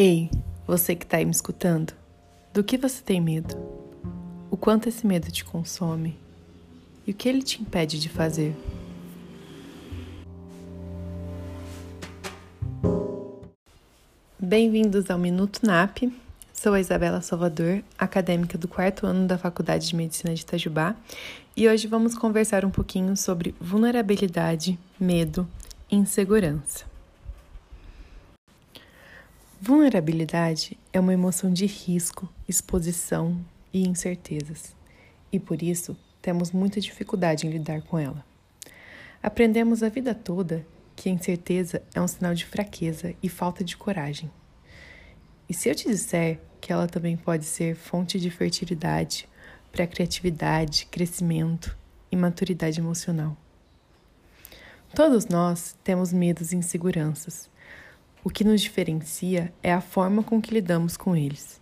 Ei, você que está aí me escutando, do que você tem medo? O quanto esse medo te consome? E o que ele te impede de fazer? Bem-vindos ao Minuto NAP. Sou a Isabela Salvador, acadêmica do quarto ano da Faculdade de Medicina de Itajubá, e hoje vamos conversar um pouquinho sobre vulnerabilidade, medo e insegurança. Vulnerabilidade é uma emoção de risco, exposição e incertezas, e por isso temos muita dificuldade em lidar com ela. Aprendemos a vida toda que a incerteza é um sinal de fraqueza e falta de coragem. E se eu te disser que ela também pode ser fonte de fertilidade para criatividade, crescimento e maturidade emocional? Todos nós temos medos e inseguranças o que nos diferencia é a forma com que lidamos com eles.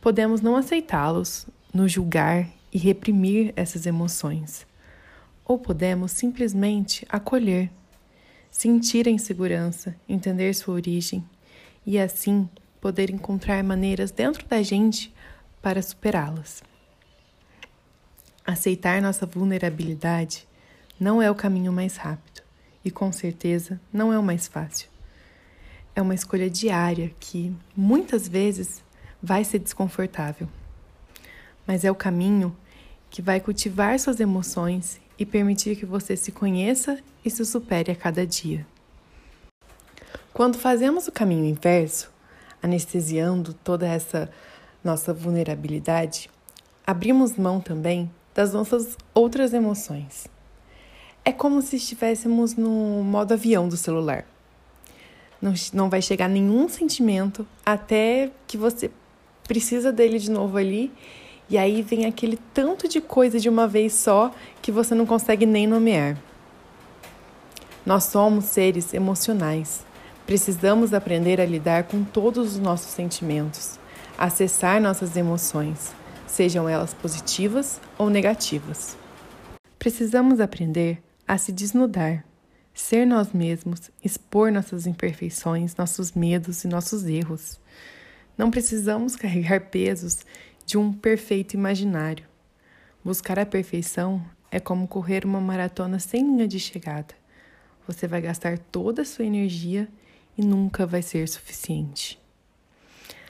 Podemos não aceitá-los, nos julgar e reprimir essas emoções, ou podemos simplesmente acolher, sentir a insegurança, entender sua origem e assim poder encontrar maneiras dentro da gente para superá-las. Aceitar nossa vulnerabilidade não é o caminho mais rápido e, com certeza, não é o mais fácil é uma escolha diária que muitas vezes vai ser desconfortável, mas é o caminho que vai cultivar suas emoções e permitir que você se conheça e se supere a cada dia. Quando fazemos o caminho inverso, anestesiando toda essa nossa vulnerabilidade, abrimos mão também das nossas outras emoções. É como se estivéssemos no modo avião do celular não, não vai chegar nenhum sentimento até que você precisa dele de novo ali. E aí vem aquele tanto de coisa de uma vez só que você não consegue nem nomear. Nós somos seres emocionais. Precisamos aprender a lidar com todos os nossos sentimentos, acessar nossas emoções, sejam elas positivas ou negativas. Precisamos aprender a se desnudar ser nós mesmos, expor nossas imperfeições, nossos medos e nossos erros. Não precisamos carregar pesos de um perfeito imaginário. Buscar a perfeição é como correr uma maratona sem linha de chegada. Você vai gastar toda a sua energia e nunca vai ser suficiente.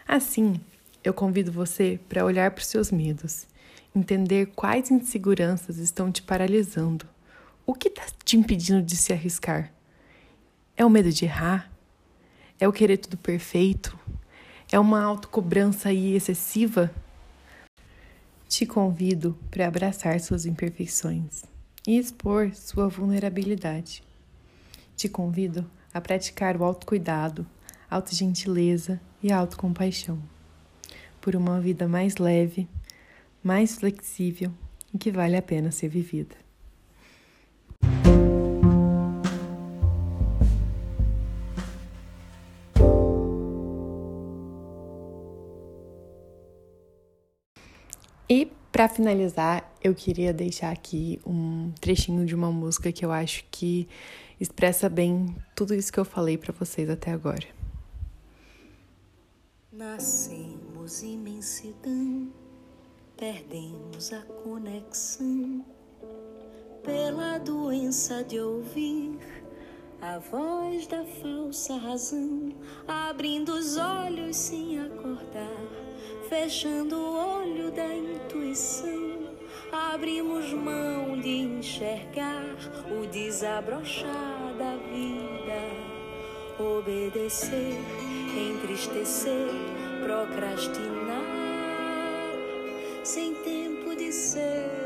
Assim, eu convido você para olhar para os seus medos, entender quais inseguranças estão te paralisando o que está te impedindo de se arriscar? É o medo de errar? É o querer tudo perfeito? É uma autocobrança aí excessiva? Te convido para abraçar suas imperfeições e expor sua vulnerabilidade. Te convido a praticar o autocuidado, autogentileza e autocompaixão por uma vida mais leve, mais flexível e que vale a pena ser vivida. Para finalizar, eu queria deixar aqui um trechinho de uma música que eu acho que expressa bem tudo isso que eu falei para vocês até agora. Nascemos imensidão, perdemos a conexão pela doença de ouvir a voz da falsa razão, abrindo os olhos sem acordar fechando o olho desabrochar da vida, obedecer, entristecer, procrastinar, sem tempo de ser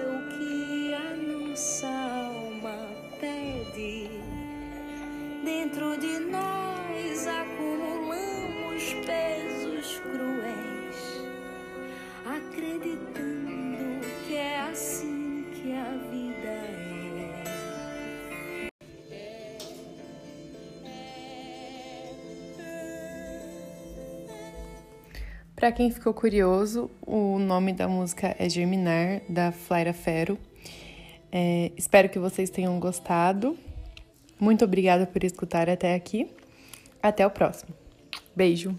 Para quem ficou curioso, o nome da música é Germinar, da Flaira Fero. É, espero que vocês tenham gostado. Muito obrigada por escutar até aqui. Até o próximo. Beijo!